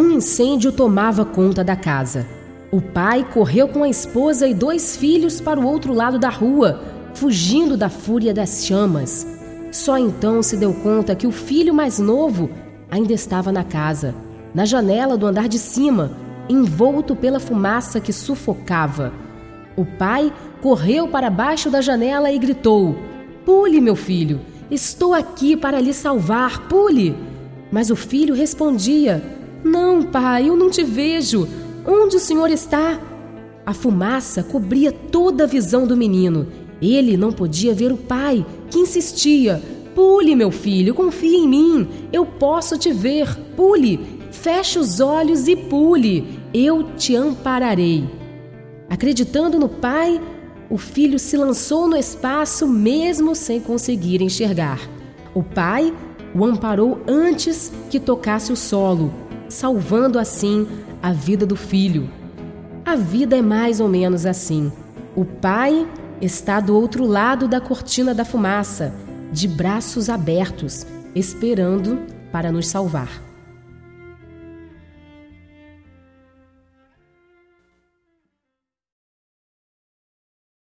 incêndio tomava conta da casa. O pai correu com a esposa e dois filhos para o outro lado da rua, fugindo da fúria das chamas. Só então se deu conta que o filho mais novo ainda estava na casa, na janela do andar de cima, envolto pela fumaça que sufocava. O pai correu para baixo da janela e gritou: Pule, meu filho, estou aqui para lhe salvar, pule! Mas o filho respondia: Não, pai, eu não te vejo. Onde o senhor está? A fumaça cobria toda a visão do menino. Ele não podia ver o pai, que insistia: Pule, meu filho, confie em mim. Eu posso te ver. Pule. Feche os olhos e pule. Eu te ampararei. Acreditando no pai, o filho se lançou no espaço mesmo sem conseguir enxergar. O pai o amparou antes que tocasse o solo, salvando assim a vida do filho. A vida é mais ou menos assim. O pai está do outro lado da cortina da fumaça, de braços abertos, esperando para nos salvar.